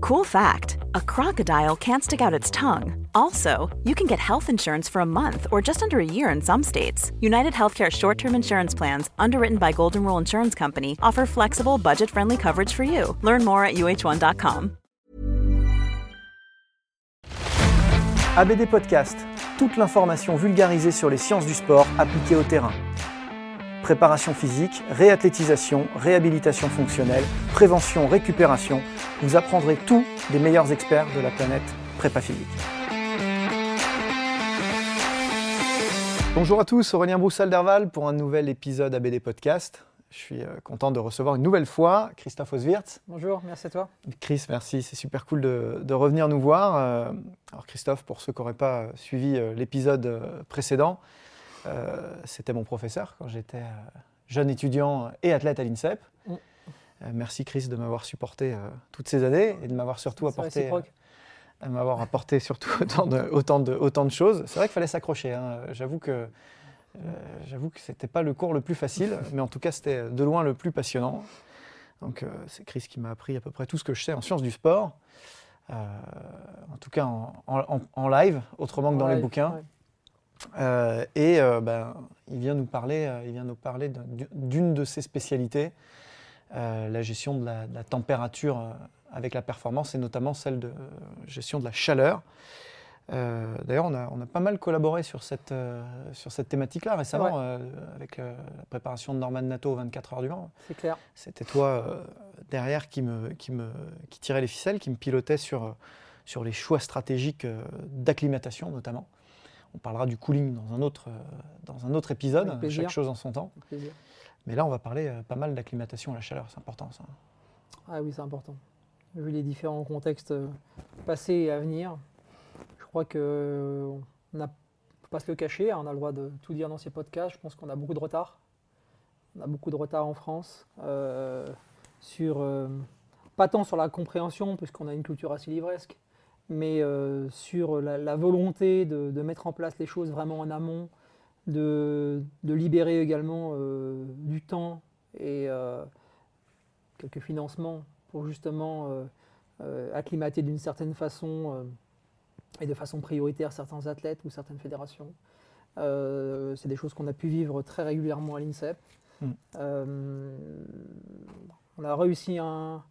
Cool fact a crocodile can't stick out its tongue. Also, you can get health insurance for a month or just under a year in some states. United Healthcare short term insurance plans, underwritten by Golden Rule Insurance Company, offer flexible, budget friendly coverage for you. Learn more at uh1.com. ABD Podcast, toute l'information vulgarisée sur les sciences du sport appliquées au terrain. Préparation physique, réathlétisation, réhabilitation fonctionnelle, prévention, récupération, vous apprendrez tout des meilleurs experts de la planète prépa physique. Bonjour à tous, Aurélien Broussal-Derval pour un nouvel épisode ABD Podcast. Je suis euh, content de recevoir une nouvelle fois Christophe Oswirth. Bonjour, merci à toi. Chris, merci, c'est super cool de, revenir nous voir. Euh, alors Christophe, pour ceux qui n'auraient pas suivi euh, l'épisode précédent, euh, c'était mon professeur quand j'étais euh, jeune étudiant et athlète à l'INSEP. Mm. Euh, merci Chris de m'avoir supporté toutes ces années et de m'avoir surtout apporté m'avoir apporté surtout autant de, autant de, autant de choses. C'est vrai qu'il fallait s'accrocher. Hein. J'avoue que j'avoue que c'était pas le cours le plus facile, mais en tout cas c'était de loin le plus passionnant. Donc c'est Chris qui m'a appris à peu près tout ce que je sais en sciences du sport, en tout cas en, live, autrement que dans les bouquins. Euh, et euh, ben, il vient nous parler, euh, il vient nous parler d'une de ses spécialités, la gestion de la, température avec la performance et notamment celle de gestion de la chaleur. D'ailleurs, on a, on a, pas mal collaboré sur cette, sur cette thématique-là récemment, avec la préparation de Norman Nato aux 24 heures du Mans. C'est clair. C'était toi derrière qui, me, qui, me, qui tirait les ficelles, qui me pilotait sur, sur les choix stratégiques d'acclimatation notamment. On parlera du cooling dans un autre, euh, dans un autre épisode, chaque chose en son temps. Mais là, on va parler euh, pas mal d'acclimatation à la chaleur, c'est important ça. Ah oui, c'est important. Vu les différents contextes euh, passés et à venir, je crois que on ne faut pas se le cacher, hein, on a le droit de tout dire dans ces podcasts. Je pense qu'on a beaucoup de retard. On a beaucoup de retard en France sur pas tant sur la compréhension, puisqu'on a une culture assez livresque, mais euh, sur la, volonté de, mettre en place les choses vraiment en amont, de, libérer également euh, du temps et euh, quelques financements pour justement acclimater d'une certaine façon et de façon prioritaire certains athlètes ou certaines fédérations. C'est des choses qu'on a pu vivre très régulièrement à l'INSEP. Mm. on a réussi un,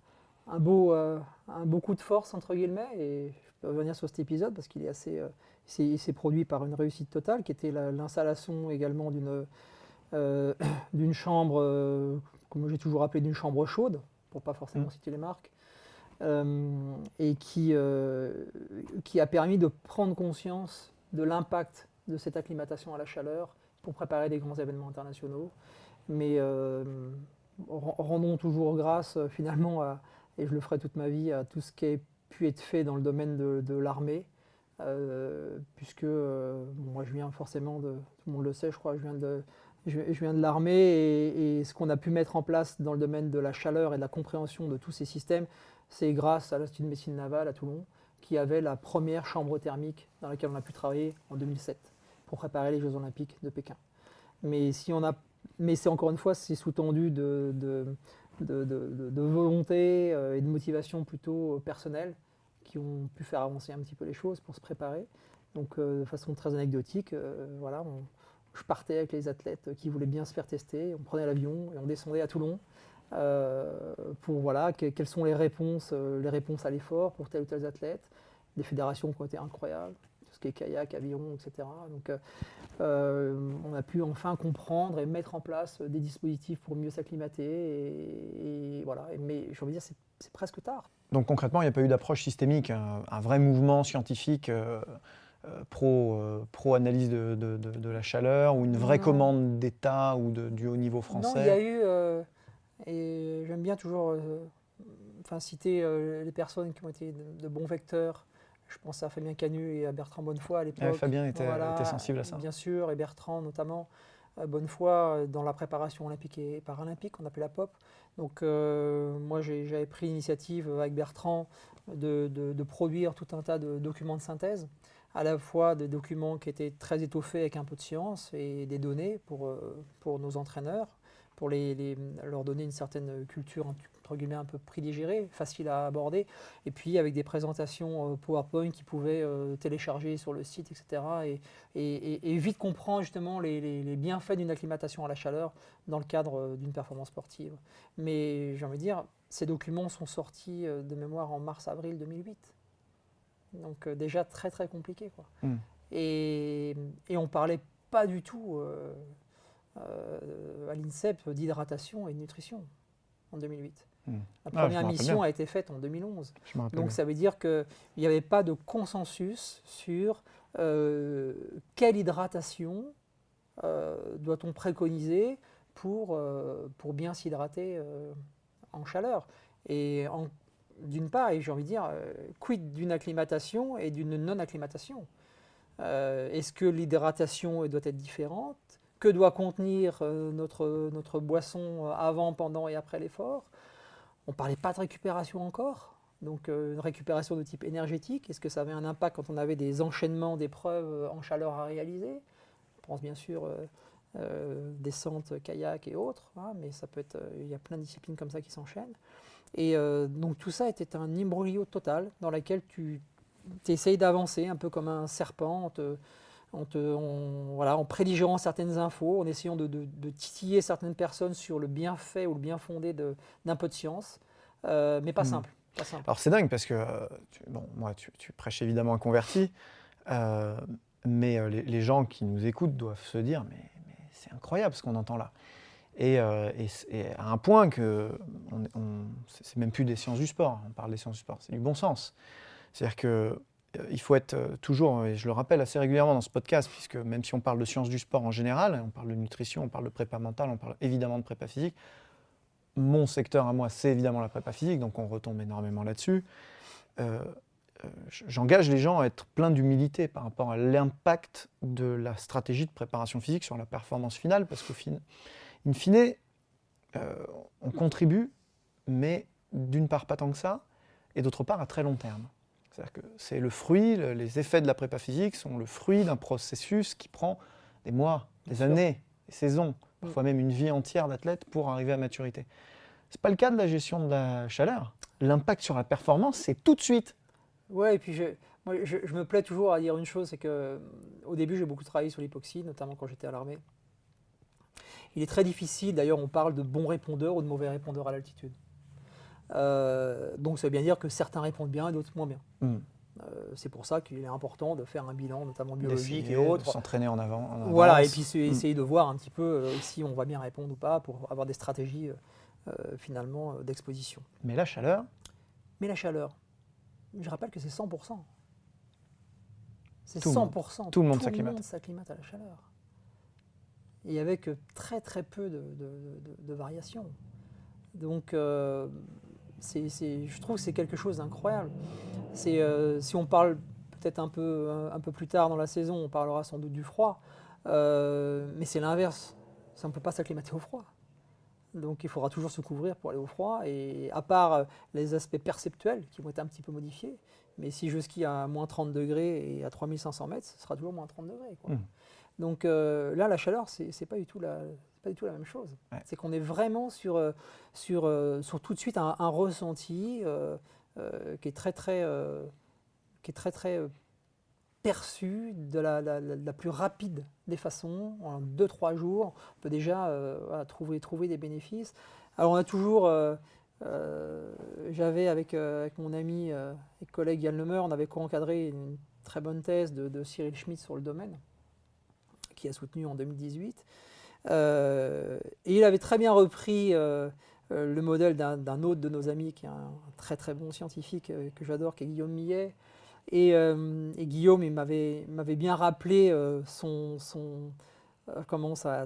un beau, euh, un beau coup de force, entre guillemets, et je peux revenir sur cet épisode parce qu'il est assez. Euh, produit par une réussite totale, qui était l'installation également d'une euh, d'une chambre, comme j'ai toujours appelé, d'une chambre chaude, pour pas forcément mmh. citer les marques, et qui, qui a permis de prendre conscience de l'impact de cette acclimatation à la chaleur pour préparer des grands événements internationaux. Mais rendons toujours grâce finalement à, et je le ferai toute ma vie à tout ce qui a pu être fait dans le domaine de, l'armée, euh, puisque euh, moi je viens forcément de, tout le monde le sait, je crois, je viens de, je, viens de l'armée et, ce qu'on a pu mettre en place dans le domaine de la chaleur et de la compréhension de tous ces systèmes, c'est grâce à l'Institut de médecine navale à Toulon, qui avait la première chambre thermique dans laquelle on a pu travailler en 2007 pour préparer les Jeux Olympiques de Pékin. Mais si on a, mais c'est encore une fois, c'est sous-tendu de de, volonté euh, et de motivation plutôt personnelle qui ont pu faire avancer un petit peu les choses pour se préparer. Donc euh, de façon très anecdotique, euh, voilà, je partais avec les athlètes qui voulaient bien se faire tester, on prenait l'avion et on descendait à Toulon pour voilà quelles sont les réponses, les réponses à l'effort pour tel ou tel athlète. Des fédérations ont été incroyables, qui est kayak, avion, etc. Donc on a pu enfin comprendre et mettre en place des dispositifs pour mieux s'acclimater. Et, voilà. mais j'ai envie de dire, c'est presque tard. Donc concrètement, il n'y a pas eu d'approche systémique, un, vrai mouvement scientifique pro, pro analyse de, de, la chaleur ou une vraie commande d'État ou du haut niveau français Non, il y a eu, et j'aime bien toujours enfin, citer les personnes qui ont été de bons vecteurs je pense à Fabien Canu et à Bertrand Bonnefoy à l'époque. Fabien était, sensible à ça. Bien sûr, et Bertrand notamment. Euh, Bonnefoy euh, dans la préparation olympique et paralympique, on appelait la POP. Donc euh, moi j'avais pris l'initiative avec Bertrand de, de, produire tout un tas de documents de synthèse, à la fois des documents qui étaient très étoffés avec un peu de science et des données pour, pour nos entraîneurs, pour les, leur donner une certaine culture entre guillemets un peu pridigéré, facile à aborder, et puis avec des présentations euh, PowerPoint qui pouvaient euh, télécharger sur le site, etc. Et, vite comprendre justement les, bienfaits d'une acclimatation à la chaleur dans le cadre euh, d'une performance sportive. Mais j'ai envie de dire, ces documents sont sortis de mémoire en mars-avril 2008. Donc déjà très très compliqué. Quoi. Hmm. Et, et on parlait pas du tout à l'INSEP d'hydratation et de nutrition en 2008. Hmm. La ah, première mission a été faite en 2011. Donc ça veut dire qu'il n'y avait pas de consensus sur euh, quelle hydratation euh, doit-on préconiser pour, euh, pour bien s'hydrater en chaleur. Et d'une part, et j'ai envie de dire, quid d'une acclimatation et d'une non-acclimatation? Est-ce que l'hydratation doit être différente? Que doit contenir notre, notre boisson avant, pendant et après l'effort on ne parlait pas de récupération encore, donc euh, une récupération de type énergétique. Est-ce que ça avait un impact quand on avait des enchaînements d'épreuves euh, en chaleur à réaliser? On pense bien sûr euh, descente, kayak et autres, hein, mais ça peut être, il y a plein de disciplines comme ça qui s'enchaînent. Et donc tout ça était un imbroglio total dans lequel tu essayes d'avancer un peu comme un serpent en, voilà, en prédigérant certaines infos, en essayant de, titiller certaines personnes sur le bienfait ou le bien fondé d'un peu de science, euh, mais pas, hmm. simple, Alors c'est dingue parce que, euh, bon, moi tu, prêches évidemment un converti, euh, mais les, gens qui nous écoutent doivent se dire, mais, c'est incroyable ce qu'on entend là. Et, à un point que on, c'est même plus des sciences du sport, on parle des sciences du sport, c'est du bon sens. C'est-à-dire que il faut être euh, toujours, et je le rappelle assez régulièrement dans ce podcast, puisque même si on parle de sciences du sport en général, on parle de nutrition, on parle de prépa mentale, on parle évidemment de prépa physique, mon secteur à moi, c'est évidemment la prépa physique, donc on retombe énormément là-dessus. Euh, j'engage les gens à être pleins d'humilité par rapport à l'impact de la stratégie de préparation physique sur la performance finale, parce qu'au fin, in fine, on contribue, mais d'une part pas tant que ça, et d'autre part à très long terme. C'est-à-dire que c'est le fruit, les effets de la prépa physique sont le fruit d'un processus qui prend des mois, des années, des saisons, mm. parfois même une vie entière d'athlète pour arriver à maturité. Ce n'est pas le cas de la gestion de la chaleur. L'impact sur la performance, c'est tout de suite. Ouais, et puis je, je, me plais toujours à dire une chose, c'est que euh, au début, j'ai beaucoup travaillé sur l'hypoxie, notamment quand j'étais à l'armée. Il est très difficile, d'ailleurs, on parle de bons répondeurs ou de mauvais répondeurs à l'altitude. Euh, donc ça veut bien dire que certains répondent bien et d'autres moins bien. Hmm. Euh, c'est pour ça qu'il est important de faire un bilan, notamment biologique et autres. S'entraîner en avant. voilà, et puis hmm. essayer de voir un petit peu euh, si on va bien répondre ou pas pour avoir des stratégies finalement d'exposition. Mais la chaleur Mais la chaleur, je rappelle que c'est 100%. C'est 100%. Tout le monde s'acclimate. à la chaleur. Et avec très très peu de, de variations. Donc je trouve que c'est quelque chose d'incroyable. Euh, si on parle peut-être un peu, un, peu plus tard dans la saison, on parlera sans doute du froid, euh, mais c'est l'inverse. Ça ne peut pas s'acclimater au froid. Donc il faudra toujours se couvrir pour aller au froid, et à part euh, les aspects perceptuels qui vont être un petit peu modifiés, mais si je skie à moins 30 degrés et à 3500 mètres, ce sera toujours moins 30 degrés. Mmh. Donc là, la chaleur, c'est pas du tout la, pas du tout la même chose. C'est qu'on est vraiment sur, euh, sur, euh, sur tout de suite un, ressenti euh, qui est très très, qui est très, très perçu de la, la, plus rapide des façons. En 2-3 jours, on peut déjà trouver, trouver des bénéfices. Alors on a toujours... J'avais avec, avec, mon ami et collègue Yann Lemeur, on avait co-encadré une très bonne thèse de, de Cyril Schmitt sur le domaine qui a soutenu en 2018. Et il avait très bien repris le modèle d'un autre de nos amis, qui est un très très bon scientifique que j'adore, qui est Guillaume Millet. Et, Guillaume, il m'avait bien rappelé son, comment ça,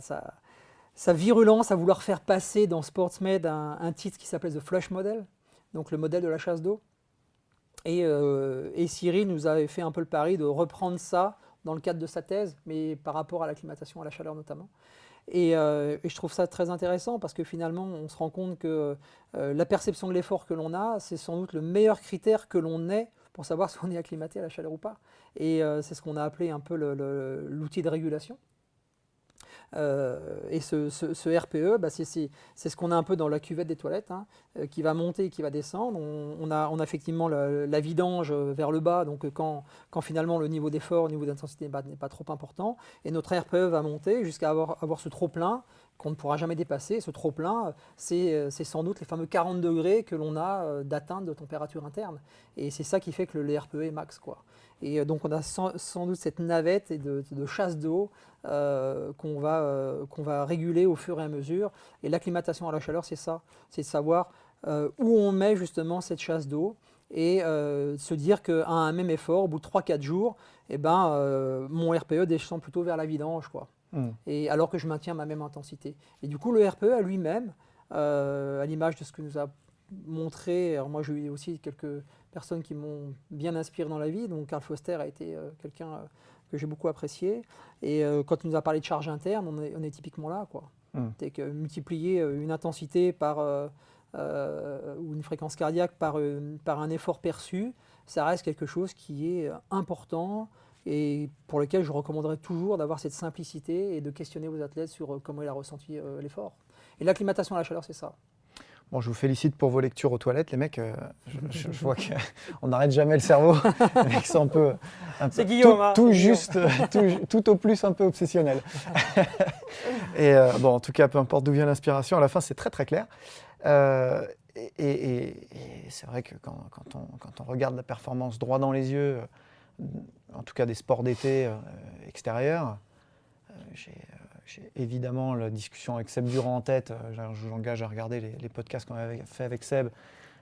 sa virulence à vouloir faire passer dans SportsMed un, titre qui s'appelle The Flush Model, donc le modèle de la chasse d'eau. Et, euh, et, Cyril nous avait fait un peu le pari de reprendre ça dans le cadre de sa thèse, mais par rapport à l'acclimatation à la chaleur notamment. Et, euh, je trouve ça très intéressant parce que finalement, on se rend compte que euh, la perception de l'effort que l'on a, c'est sans doute le meilleur critère que l'on ait pour savoir si on est acclimaté à la chaleur ou pas. Et c'est ce qu'on a appelé un peu l'outil de régulation. Euh, et ce, RPE, e, bah, c'est ce qu'on a un peu dans la cuvette des toilettes, hein, euh, qui va monter et qui va descendre. On, a, effectivement la, vidange vers le bas, donc quand, finalement le niveau d'effort, le niveau d'intensité n'est pas, trop important. Et notre RPE va monter jusqu'à avoir, ce trop-plein qu'on ne pourra jamais dépasser. Ce trop-plein, c'est sans doute les fameux 40 degrés que l'on a euh, d'atteinte de température interne. Et c'est ça qui fait que le RPE est max. Quoi. Et donc on a sans, doute cette navette et de, de chasse d'eau euh, qu'on va, euh, qu'on va réguler au fur et à mesure. Et l'acclimatation à la chaleur, c'est ça, c'est de savoir euh, où on met justement cette chasse d'eau et se dire qu'à un même effort, au bout de 3-4 jours, eh ben, mon RPE descend plutôt vers la vidange. Quoi. Hmm. Et alors que je maintiens ma même intensité. Et du coup, le RPE à lui-même, à l'image de ce que nous a montré, alors moi j'ai eu aussi quelques personnes qui m'ont bien inspiré dans la vie, donc Carl Foster a été quelqu'un que j'ai beaucoup apprécié. Et euh, quand il nous a parlé de charge interne, on est, on est typiquement là. quoi. Hmm. C'est que multiplier euh, une intensité par, euh, ou une fréquence cardiaque par, par un effort perçu, ça reste quelque chose qui est important et pour lequel je recommanderais toujours d'avoir cette simplicité et de questionner vos athlètes sur comment il a ressenti l'effort. Et l'acclimatation à la chaleur, c'est ça. Bon, je vous félicite pour vos lectures aux toilettes, les mecs. Euh, je, vois qu'on n'arrête jamais le cerveau. les mecs sont un peu. C'est Guillaume, tout, tout juste, tout, au plus un peu obsessionnel. et euh, bon, en tout cas, peu importe d'où vient l'inspiration, à la fin, c'est très très clair. Euh, et, c'est vrai que quand, on, quand, on, regarde la performance droit dans les yeux, en tout cas des sports d'été extérieurs, j'ai j'ai évidemment la discussion avec Seb Durand en tête. Euh, je vous engage à regarder les, podcasts qu'on avait fait avec Seb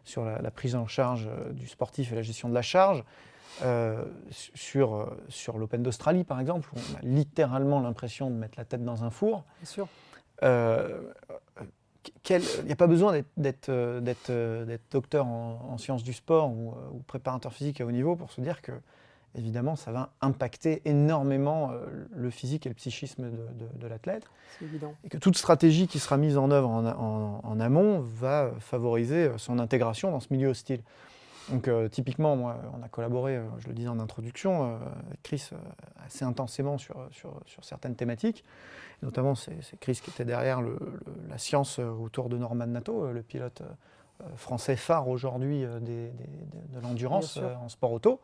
sur la, prise en charge euh, du sportif et la gestion de la charge. Euh, sur, sur l'Open d'Australie, par exemple, où on a littéralement l'impression de mettre la tête dans un four. Bien sûr. il n'y a pas besoin d'être docteur en, sciences du sport ou, ou, préparateur physique à haut niveau pour se dire que évidemment, ça va impacter énormément euh, le physique et le psychisme de, l'athlète. C'est évident. Et que toute stratégie qui sera mise en œuvre en, amont va favoriser euh, son intégration dans ce milieu hostile. Donc euh, typiquement, moi, on a collaboré, je le disais en introduction, avec Chris assez intensément sur, sur, certaines thématiques. Notamment, c'est Chris qui était derrière la science autour de Norman Nato, le pilote français phare aujourd'hui de l'endurance en sport auto.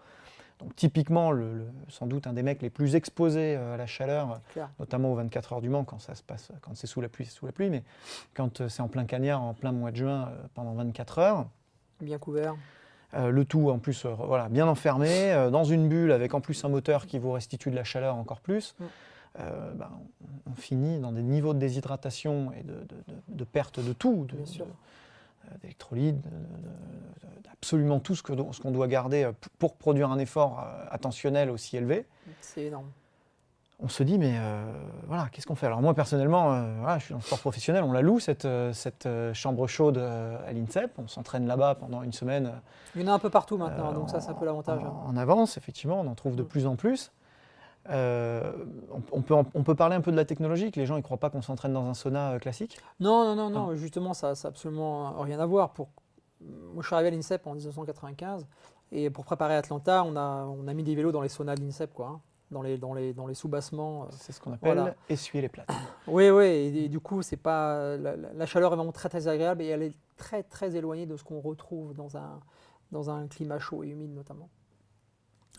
Donc typiquement, le, sans doute un des mecs les plus exposés euh, à la chaleur, notamment aux 24 heures du Mans, quand ça se passe, quand c'est sous la pluie, c'est sous la pluie, mais quand euh, c'est en plein cagnard, en plein mois de juin, euh, pendant 24 heures. Bien couvert. le tout en plus voilà, bien enfermé, dans une bulle avec en plus un moteur qui vous restitue de la chaleur encore plus. Mm. Ben, on, finit dans des niveaux de déshydratation et de, perte de tout, de, d'électrolytes, absolument tout ce qu'on ce doit garder euh, pour produire un effort euh, attentionnel aussi élevé. C'est énorme. On se dit, mais euh, voilà, qu'est-ce qu'on fait? Alors moi, personnellement, je suis dans le sport professionnel, on la loue, cette, cette chambre chaude à l'INSEP, on s'entraîne là-bas pendant une semaine. Il y en a un peu partout maintenant, donc ça, c'est un peu l'avantage. En, en, avance, effectivement, on en trouve de mm. plus en plus. Euh, on, peut, on peut parler un peu de la technologie, que les gens ne croient pas qu'on s'entraîne dans un sauna euh, classique Non, non, non, non. Ah. justement, ça n'a absolument rien à voir. Pour... Moi, je suis arrivé à l'INSEP en 1995, et pour préparer Atlanta, on a, on a mis des vélos dans les saunas de l'INSEP, quoi, hein, dans les, dans les, dans les sous-bassements. Euh, c'est ce qu'on appelle essuyer les plates. oui, oui, et, du coup, c'est pas, la, chaleur est vraiment très, très agréable, et elle est très, très éloignée de ce qu'on retrouve dans un, dans un climat chaud et humide, notamment.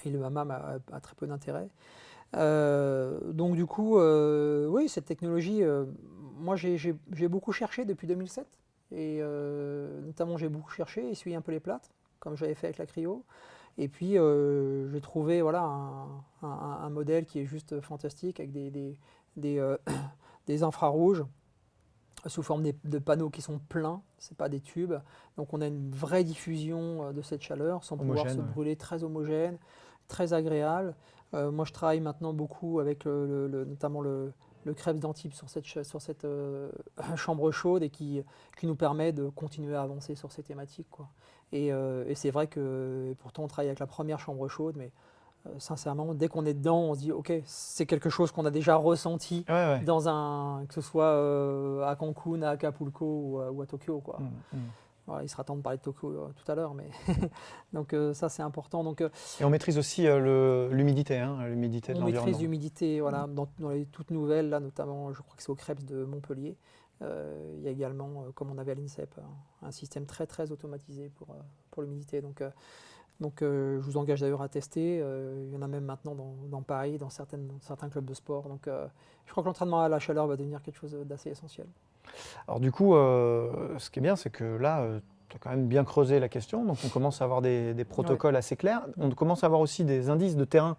Et le hammam a très peu d'intérêt. Euh, donc du coup, euh, oui, cette technologie, euh, moi j'ai beaucoup cherché depuis 2007. Et notamment j'ai beaucoup cherché, essuyé un peu les plates, comme j'avais fait avec la cryo. Et puis j'ai trouvé voilà, un, modèle qui est juste fantastique, avec des, des, des infrarouges sous forme des- de panneaux qui sont pleins, c'est pas des tubes. Donc on a une vraie diffusion de cette chaleur sans pouvoir se ouais. brûler, très homogène, très agréable. Euh, moi je travaille maintenant beaucoup avec le- notamment le, le Krebs d'Antibes sur cette, sur cette euh, chambre chaude et qui, qui nous permet de continuer à avancer sur ces thématiques. Quoi. Et, euh, et c'est vrai que pourtant on travaille avec la première chambre chaude, mais sincèrement, dès qu'on est dedans, on se dit ok, c'est quelque chose qu'on a déjà ressenti Ouais, ouais. dans un, que ce soit à Cancun, à Acapulco ou à, ou à Tokyo. Quoi. Mm, mm. Voilà, il sera temps de parler de Tokyo euh, tout à l'heure, mais donc euh, ça c'est important. Donc euh, Et on maîtrise aussi l'humidité, hein, l'humidité de on maîtrise l'humidité, voilà, dans, dans les toutes nouvelles, là notamment, je crois que c'est au Krebs de Montpellier. Il y a également, comme on avait à l'INSEP, un, un système très très automatisé pour, pour l'humidité. Donc, donc je vous engage d'ailleurs à tester. Il y en a même maintenant dans, dans Paris, dans, certaines, dans certains clubs de sport. Donc je crois que l'entraînement à la chaleur va devenir quelque chose d'assez essentiel. Alors du coup, euh, ce qui est bien, c'est que là, tu as quand même bien creusé la question, donc on commence à avoir des, des protocoles assez clairs. On commence à avoir aussi des indices de terrain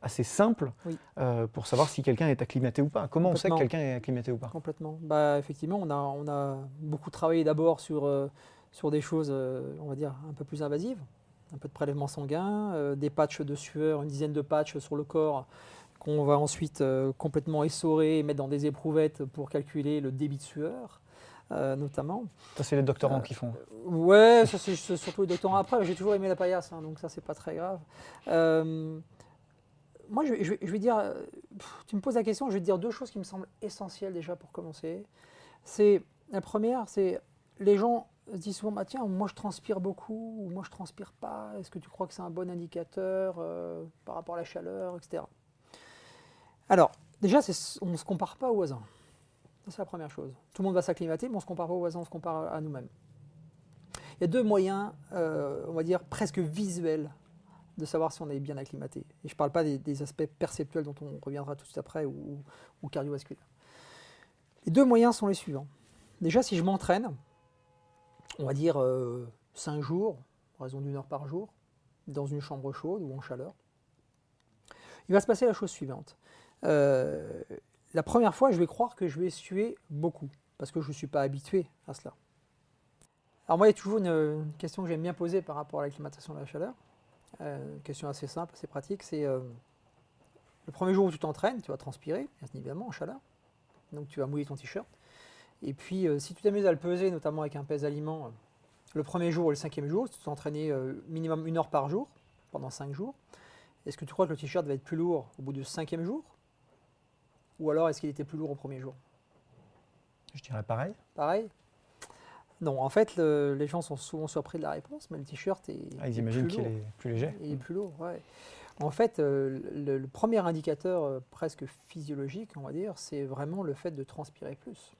assez simples Oui. euh, pour savoir si quelqu'un est acclimaté ou pas. Comment on sait que quelqu'un est acclimaté ou pas? Complètement. Bah, effectivement, on a, on a beaucoup travaillé d'abord sur, euh, sur des choses, euh, on va dire, un peu plus invasives. Un peu de prélèvement sanguin, euh, des patchs de sueur, une dizaine de patchs sur le corps qu'on va ensuite euh, complètement essorer et mettre dans des éprouvettes pour calculer le débit de sueur, euh, notamment. Ça, c'est les doctorants Euh, qui font. Ouais, ça c'est surtout les doctorants après. J'ai toujours aimé la paillasse, hein, donc ça c'est pas très grave. Euh, moi, je, vais- je vais, je vais dire, pff, tu me poses la question, je vais te dire deux choses qui me semblent essentielles déjà pour commencer. C'est la première, c'est les gens se disent souvent, bah, tiens, moi je transpire beaucoup ou moi je transpire pas. Est-ce que tu crois que c'est un bon indicateur par rapport à la chaleur, etc. Alors, déjà, on ne se compare pas aux voisins. C'est la première chose. Tout le monde va s'acclimater, mais on ne se compare pas aux voisins, on se compare à nous-mêmes. Il y a deux moyens, euh, on va dire, presque visuels de savoir si on est bien acclimaté. Et je ne parle pas des, aspects perceptuels dont on reviendra tout de suite après ou, ou cardiovasculaires. Les deux moyens sont les suivants. Déjà, si je m'entraîne, on va dire 5 jours, en raison d'une heure par jour, dans une chambre chaude ou en chaleur, il va se passer la chose suivante. Euh, la première fois, je vais croire que je vais suer beaucoup, parce que je ne suis pas habitué à cela. Alors moi, il y a toujours une, question que j'aime bien poser par rapport à l'acclimatation de la chaleur. Euh, une question assez simple, assez pratique, c'est euh, le premier jour où tu t'entraînes, tu vas transpirer, bien évidemment, en chaleur. Donc tu vas mouiller ton t-shirt. Et puis, si tu t'amuses à le peser, notamment avec un pèse-aliment, le premier jour ou le cinquième jour, si tu t'entraînais minimum une heure par jour, pendant cinq jours, est-ce que tu crois que le t-shirt va être plus lourd au bout du cinquième jour Ou alors est-ce qu'il était plus lourd au premier jour? Je dirais pareil. Pareil? Non, en fait, le- les gens sont souvent surpris de la réponse, mais le t-shirt est, Ah, ils est imaginent qu'il est plus léger. Il est plus lourd, ouais. En fait, euh, le, le premier indicateur euh, presque physiologique, on va dire, c'est vraiment le fait de transpirer plus.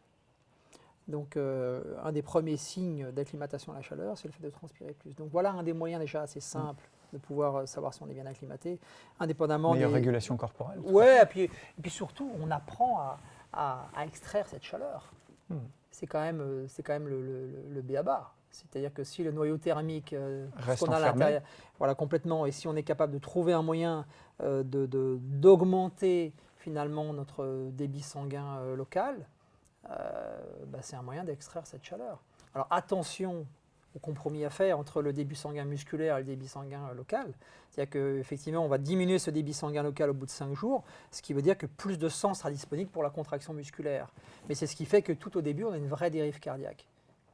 Donc, euh, un des premiers signes d'acclimatation à la chaleur, c'est le fait de transpirer plus. Donc, voilà un des moyens déjà assez simples de pouvoir euh, savoir si on est bien acclimaté, indépendamment Meilleure des... régulation corporelle. Ouais, et puis, et puis surtout, on apprend à, à- à extraire cette chaleur. Hmm. C'est quand même, euh, c'est quand même le, le, le- b.a.-ba. C'est-à-dire que si le noyau thermique, euh, ce Reste qu'on a à l'intérieur, voilà, complètement, et si on est capable de trouver un moyen euh, de- d'augmenter finalement notre débit sanguin euh, local, bah, c'est un moyen d'extraire cette chaleur. Alors attention au compromis à faire entre le débit sanguin musculaire et le débit sanguin euh, local. C'est-à-dire qu'effectivement, on va diminuer ce débit sanguin local au bout de 5 jours, ce qui veut dire que plus de sang sera disponible pour la contraction musculaire. Mais c'est ce qui fait que tout au début, on a une vraie dérive cardiaque,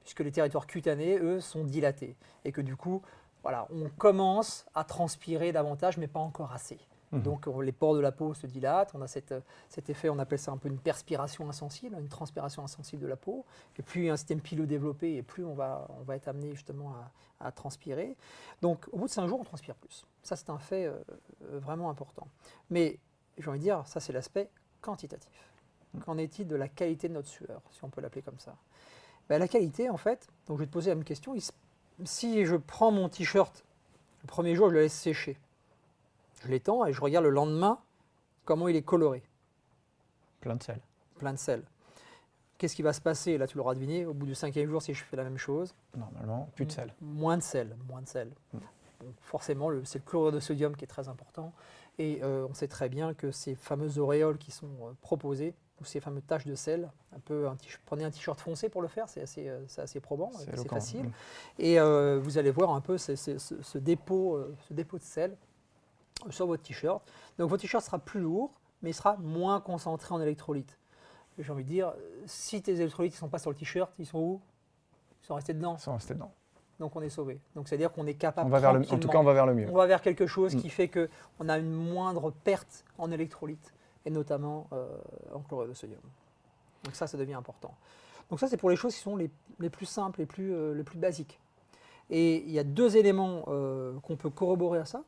puisque les territoires cutanés, eux, sont dilatés. Et que du coup, voilà, on commence à transpirer davantage, mais pas encore assez. Mhm. Donc on- les pores de la peau se dilatent, on a cette, cet effet, on appelle ça un peu une perspiration insensible, une transpiration insensible de la peau. Et plus il y a un système pileux développé, et plus on va, on va être amené justement à, à transpirer. Donc au bout de 5 jours, on transpire plus. Ça, c'est un fait euh, vraiment important. Mais j'ai envie de dire, ça c'est l'aspect quantitatif. Qu'en est-il de la qualité de notre sueur, si on peut l'appeler comme ça? Ben, La qualité, en fait, donc je vais te poser la même question. Si je prends mon t-shirt, le premier jour, je le laisse sécher. Je l'étends et je regarde le lendemain comment il est coloré, Plein de sel. plein de sel. Qu'est-ce qui va se passer? Là, tu l'auras deviné. Au bout du cinquième jour, si je fais la même chose, Normalement, plus de sel. moins de sel, moins de sel. Mm. Donc, forcément, c'est le chlorure de sodium qui est très important. Et euh, on sait très bien que ces fameuses auréoles qui sont euh, proposées, ou ces fameuses taches de sel, un peu un prenez un t-shirt foncé pour le faire, c'est assez, euh, c'est assez probant, C'est facile. mm. Et euh, vous allez voir un peu ce, ce- ce- ce dépôt, ce dépôt de sel sur votre t-shirt. Donc votre t-shirt sera plus lourd, mais il sera moins concentré en électrolytes. J'ai envie de dire, si tes électrolytes ne sont pas sur le t-shirt, ils sont où? Ils sont restés dedans. Ils sont restés dedans. Donc on est sauvé. Donc c'est-à-dire qu'on est capable. On va vers le, en tout cas, on va vers le mieux. on va vers quelque chose Mm. qui fait qu'on a une moindre perte en électrolytes, et notamment euh, en chlorure de sodium. Donc ça, ça devient important. Donc ça, c'est pour les choses qui sont les, les plus simples, les plus, euh, les plus basiques. Et il y a deux éléments euh, qu'on peut corroborer à ça,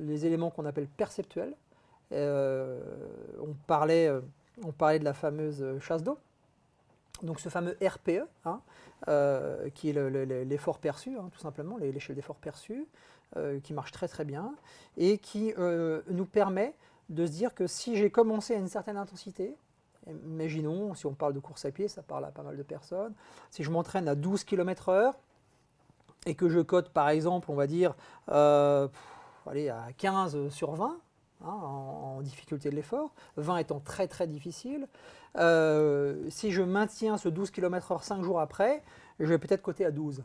les éléments qu'on appelle perceptuels. Euh, on, parlait, euh, on parlait de la fameuse chasse d'eau. Donc ce fameux RPE, hein, euh, qui est le- le- le- l'effort perçu, hein, tout simplement, l'é- l'échelle d'effort perçu, euh, qui marche très très bien, et qui euh, nous permet de se dire que si j'ai commencé à une certaine intensité, imaginons, si on parle de course à pied, ça parle à pas mal de personnes, si je m'entraîne à 12 km/h et que je cote par exemple, on va dire, euh, allez, à 15 sur 20, hein, en, en difficulté de l'effort, 20 étant très très difficile, euh, si je maintiens ce 12 km/h 5 jours après, je vais peut-être coter à 12.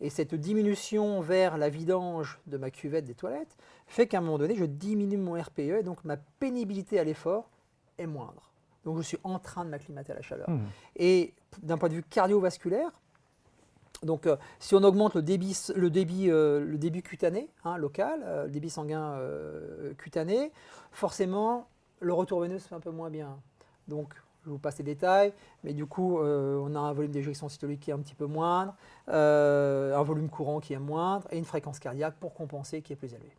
Et cette diminution vers la vidange de ma cuvette des toilettes fait qu'à un moment donné, je diminue mon RPE et donc ma pénibilité à l'effort est moindre. Donc je suis en train de m'acclimater à la chaleur. Hmm. Et d'un point de vue cardiovasculaire, donc euh, si on augmente le débit, euh, cutané, hein, local, euh, le débit sanguin cutané, forcément le retour veineux se fait un peu moins bien. Donc je vous passe les détails, mais du coup on a un volume d'éjection systolique qui est un petit peu moindre, un volume courant qui est moindre et une fréquence cardiaque pour compenser qui est plus élevée.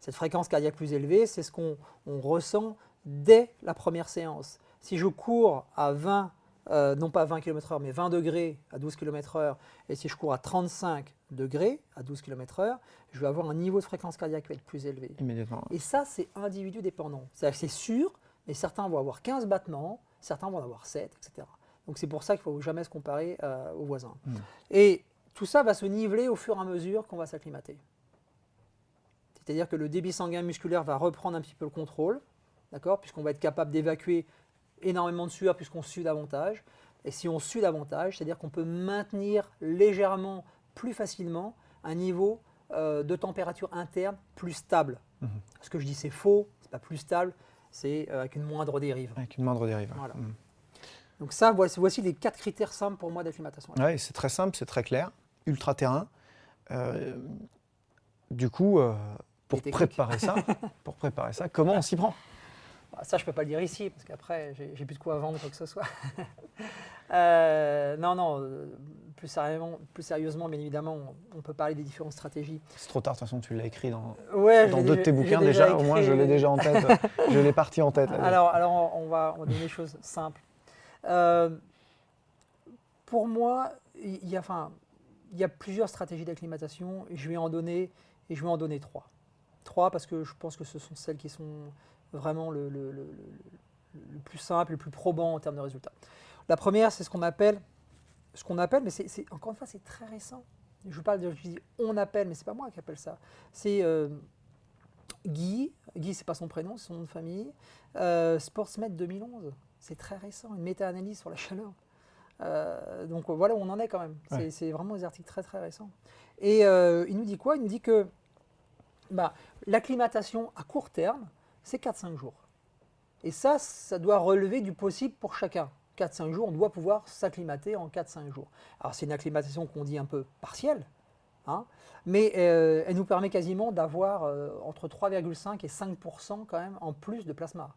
Cette fréquence cardiaque plus élevée, c'est ce qu'on on ressent dès la première séance. Si je cours à 20, euh, non pas 20 km/h, mais 20 degrés à 12 km/h, et si je cours à 35 degrés à 12 km/h, je vais avoir un niveau de fréquence cardiaque qui va être plus élevé. Immédiatement. Et ça, c'est individu dépendant. C'est sûr, mais certains vont avoir 15 battements, certains vont en avoir 7, etc. Donc c'est pour ça qu'il ne faut jamais se comparer euh, aux voisins. Mm. Et tout ça va se niveler au fur et à mesure qu'on va s'acclimater. C'est-à-dire que le débit sanguin musculaire va reprendre un petit peu le contrôle, d'accord, puisqu'on va être capable d'évacuer énormément de sueur puisqu'on sue davantage. Et si on sue davantage, c'est-à-dire qu'on peut maintenir légèrement plus facilement un niveau euh, de température interne plus stable. Mhm. Ce que je dis c'est faux, c'est pas plus stable, c'est euh, avec une moindre dérive. Avec une moindre dérive. Voilà. Hmm. Donc ça, voici, voici les quatre critères simples pour moi d'acclimatation. Ouais, c'est très simple, c'est très clair, ultra terrain. Euh, du coup, pour préparer ça, pour préparer ça, comment on s'y prend? Bah, ça, je peux pas le dire ici, parce qu'après, j'ai plus de quoi vendre quoi que ce soit. Euh, non, non, euh, plus sérieusement, plus sérieusement, bien évidemment, on, on peut parler des différentes stratégies. C'est trop tard, de toute façon, tu l'as écrit dans, Ouais, dans deux de tes déjà- bouquins j'ai déjà. Au moins, je l'ai déjà en tête. je l'ai parti en tête. Alors, alors on, va, on va donner des choses simples. Euh, pour moi, il y, a, enfin, y a plusieurs stratégies d'acclimatation. Je vais en donner et je vais en donner trois. Trois parce que je pense que ce sont celles qui sont vraiment le, le- le- le- le plus simple, le plus probant en termes de résultats. La première, c'est ce qu'on appelle, ce qu'on appelle, mais c'est encore une fois, c'est très récent. Je vous parle de, je dis on appelle, mais c'est pas moi qui appelle ça. C'est euh, Guy, Guy c'est pas son prénom, c'est son nom de famille, euh, Sportsmed 2011. C'est très récent, une méta-analyse sur la chaleur. Euh, donc voilà où on en est quand même. Ouais. c'est vraiment des articles très très récents. Et euh, il nous dit quoi? Il nous dit que bah, l'acclimatation à court terme, c'est 4-5 jours. Et ça, ça doit relever du possible pour chacun. 4-5 jours, on doit pouvoir s'acclimater en 4-5 jours. Alors c'est une acclimatation qu'on dit un peu partielle, hein, mais euh, elle nous permet quasiment d'avoir euh, entre 3,5 et 5% quand même en plus de plasma.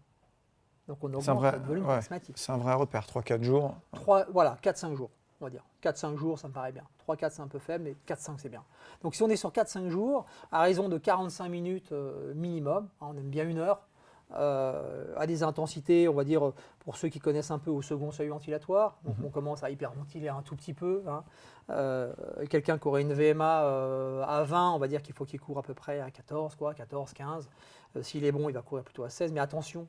Donc on augmente vrai- notre volume ouais. plasmatique. C'est un vrai repère, 3-4 jours. 3, voilà, 4-5 jours, on va dire. 4-5 jours, ça me paraît bien. 3-4, c'est un peu faible, mais 4-5, c'est bien. Donc si on est sur 4-5 jours, à raison de 45 minutes euh, minimum, hein, on aime bien une heure, euh, à des intensités, on va dire, pour ceux qui connaissent un peu au second seuil ventilatoire, donc on commence à hyperventiler un tout petit peu. hein. Euh, Quelqu'un qui aurait une VMA euh, à 20, on va dire qu'il faut qu'il court à peu près à 14, quoi, 14, 15. Euh, S'il est bon, il va courir plutôt à 16, mais attention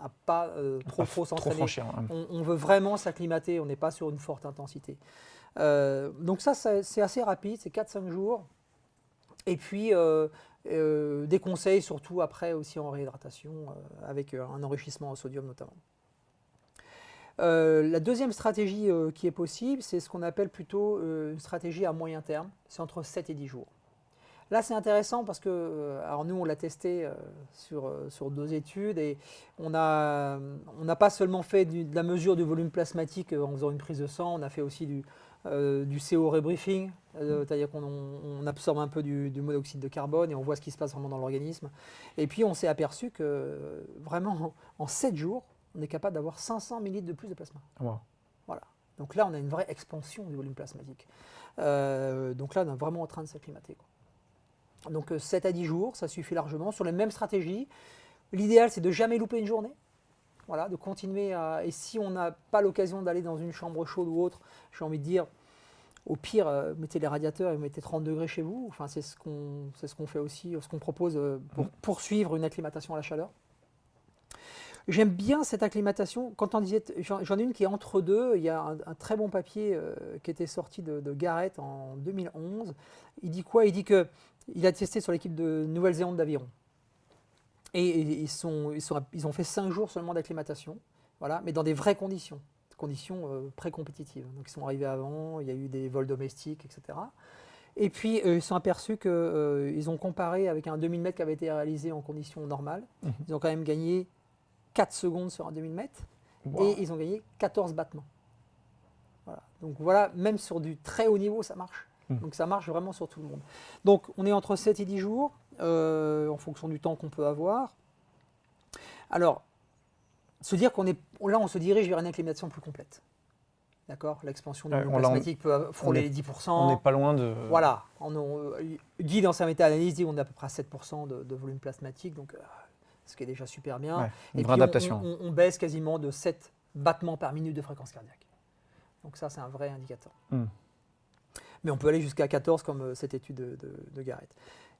à pas euh, trop Pas trop franchir. hein. On, on veut vraiment s'acclimater, on n'est pas sur une forte intensité. Euh, donc ça, ça, c'est assez rapide, c'est 4-5 jours. Et puis, euh, des conseils surtout après aussi en réhydratation avec un enrichissement en sodium notamment. la deuxième stratégie qui est possible, c'est ce qu'on appelle plutôt une stratégie à moyen terme, c'est entre 7 et 10 jours. Là, c'est intéressant parce que, euh, alors nous, on l'a testé euh, sur, euh, sur deux études et on n'a on pas seulement fait de la mesure du volume plasmatique en faisant une prise de sang, on a fait aussi du, du CO rebriefing, c'est-à-dire qu'on absorbe un peu du, monoxyde de carbone et on voit ce qui se passe vraiment dans l'organisme. Et puis, on s'est aperçu que vraiment, en 7 jours, on est capable d'avoir 500 ml de plus de plasma. Voilà. Donc là, on a une vraie expansion du volume plasmatique. donc là, on est vraiment en train de s'acclimater. Donc 7 euh, à 10 jours, ça suffit largement. Sur les mêmes stratégies, l'idéal c'est de jamais louper une journée. Voilà, de continuer à. Et si on n'a pas l'occasion d'aller dans une chambre chaude ou autre, j'ai envie de dire, au pire, euh, mettez les radiateurs et mettez 30 degrés chez vous. Enfin, c'est ce qu'on ce qu'on fait aussi, ce qu'on propose euh, pour mmh. poursuivre une acclimatation à la chaleur. J'aime bien cette acclimatation. Quand on disait, j'en ai une qui est entre deux. Il y a un, très bon papier qui était sorti de, de Garrett en 2011. Il dit quoi? Il dit que il a testé sur l'équipe de Nouvelle-Zélande d'aviron. Et, ils, sont, ils, sont, ils, ont fait 5 jours seulement d'acclimatation, voilà, mais dans des vraies conditions, conditions euh, pré-compétitives. Donc ils sont arrivés avant, il y a eu des vols domestiques, etc. Et puis euh, ils sont aperçus qu'ils euh, ont comparé avec un 2000 mètres qui avait été réalisé en conditions normales. Mhm. Ils ont quand même gagné 4 secondes sur un 2000 mètres et ils ont gagné 14 battements. Voilà. Donc voilà, même sur du très haut niveau, ça marche. Mm. Donc ça marche vraiment sur tout le monde. Donc on est entre 7 et 10 jours, euh, en fonction du temps qu'on peut avoir. Alors, se dire qu'on est là, on se dirige vers une acclimatation plus complète. D'accord? L'expansion du volume plasmatique peut frôler les 10%. On n'est pas loin de. Voilà. On, euh, Guy, dans sa méta-analyse, dit qu'on est à peu près à 7% de, volume plasmatique, donc, euh, ce qui est déjà super bien. une vraie adaptation. On, baisse quasiment de 7 battements par minute de fréquence cardiaque. Donc, ça, c'est un vrai indicateur. Mm mais on peut aller jusqu'à 14 comme euh, cette étude de, Garrett.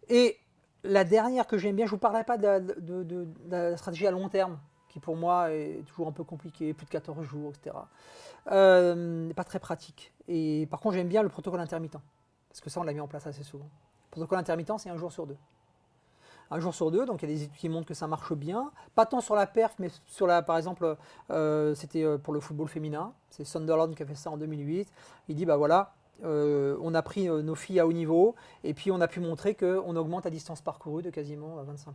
Et la dernière que j'aime bien, je ne vous parlerai pas de, la stratégie à long terme, qui pour moi est toujours un peu compliquée, plus de 14 jours, etc. Euh, pas très pratique. Et par contre, j'aime bien le protocole intermittent, parce que ça, on l'a mis en place assez souvent. Le protocole intermittent, c'est un jour sur deux. Un jour sur deux, donc il y a des études qui montrent que ça marche bien. Pas tant sur la perf, mais sur la, par exemple, euh, c'était pour le football féminin. C'est Sunderland qui a fait ça en 2008. Il dit, bah voilà, euh, on a pris euh, nos filles à haut niveau et puis on a pu montrer qu'on augmente la distance parcourue de quasiment 25%. Euh,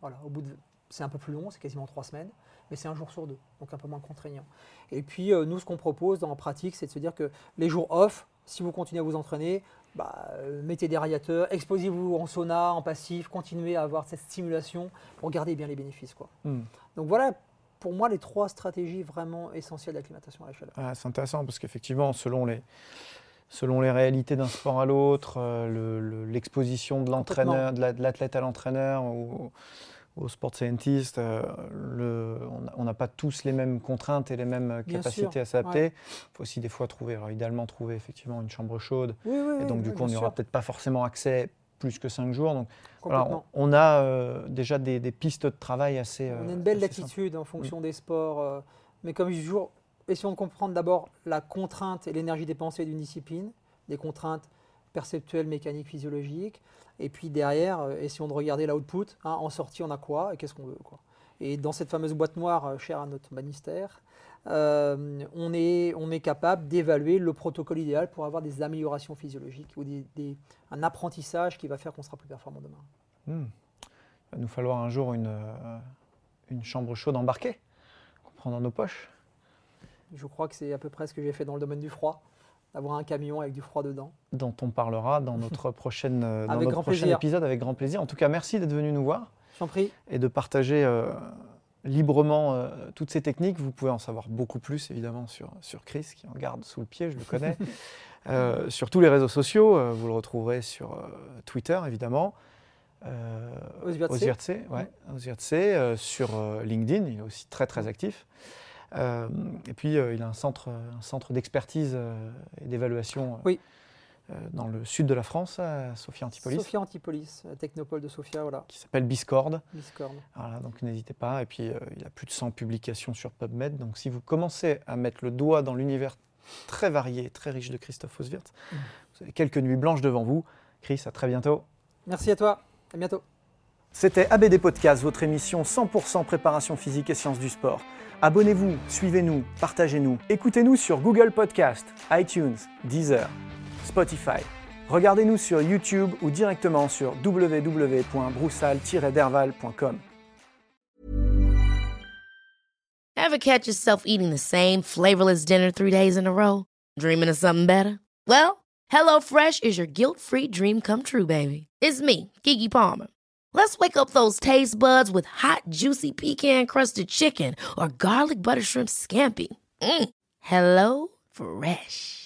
voilà, au bout de, c'est un peu plus long, c'est quasiment trois semaines, mais c'est un jour sur deux, donc un peu moins contraignant. Et puis nous, ce qu'on propose dans la pratique, c'est de se dire que les jours off, si vous continuez à vous entraîner, bah, mettez des radiateurs, exposez-vous en sauna, en passif, continuez à avoir cette stimulation pour garder bien les bénéfices. Quoi. Hmm. Donc voilà pour moi les trois stratégies vraiment essentielles d'acclimatation à la chaleur. Ah, c'est intéressant parce qu'effectivement, selon les, selon les réalités d'un sport à l'autre, euh, l'exposition de l'entraîneur, de l'athlète à l'entraîneur ou au sport scientist, euh, on n'a pas tous les mêmes contraintes et les mêmes capacités à s'adapter. Il faut aussi des fois trouver, idéalement trouver effectivement une chambre chaude. et donc du coup, on n'y aura peut-être pas forcément accès plus que cinq jours. Donc, on, a euh, déjà des, pistes de travail assez. on a une belle latitude en fonction mm. des sports. Euh, mais comme toujours, essayons de comprendre d'abord la contrainte et l'énergie dépensée d'une discipline, des contraintes perceptuelles, mécaniques, physiologiques. Et puis derrière, euh, essayons de regarder l'output. Hein, en sortie, on a quoi et qu'est-ce qu'on veut. Quoi. Et dans cette fameuse boîte noire chère à notre ministère, euh, on, est, on est capable d'évaluer le protocole idéal pour avoir des améliorations physiologiques ou des, un apprentissage qui va faire qu'on sera plus performant demain. Hmm. Il va nous falloir un jour une, euh, une chambre chaude embarquée qu'on prend dans nos poches. Je crois que c'est à peu près ce que j'ai fait dans le domaine du froid, d'avoir un camion avec du froid dedans. Dont on parlera dans notre, prochaine, euh, dans notre prochain épisode avec grand plaisir. En tout cas, merci d'être venu nous voir. Prie. Et de partager librement euh, toutes ces techniques. Vous pouvez en savoir beaucoup plus, évidemment, sur, sur Chris, qui en garde sous le pied, je le connais. Euh, sur tous les réseaux sociaux, euh, vous le retrouverez sur Twitter, évidemment. Ozirtse, ouais, sur LinkedIn, il est aussi très très actif. et puis il a un centre, un centre d'expertise et d'évaluation oui. Euh, dans le sud de la France, à Sophia Antipolis. Sophia Antipolis, technopole de Sophia, voilà. Qui s'appelle Biscord. Biscord. Voilà, donc n'hésitez pas. Et puis, euh, il a plus de 100 publications sur PubMed. Donc, si vous commencez à mettre le doigt dans l'univers très varié, très riche de Christophe Oswirth, mm. vous avez quelques nuits blanches devant vous. Chris, à très bientôt. Merci à toi. À bientôt. C'était ABD Podcast, votre émission 100% préparation physique et sciences du sport. Abonnez-vous, suivez-nous, partagez-nous. Écoutez-nous sur Google Podcast, iTunes, Deezer, Spotify. Regardez-nous sur YouTube ou directement sur www.broussal-derval.com. Ever catch yourself eating the same flavorless dinner three days in a row? Dreaming of something better? Well, HelloFresh is your guilt-free dream come true, baby. It's me, Kiki Palmer. Let's wake up those taste buds with hot, juicy pecan crusted chicken or garlic butter shrimp scampi. Mm. Hello Fresh.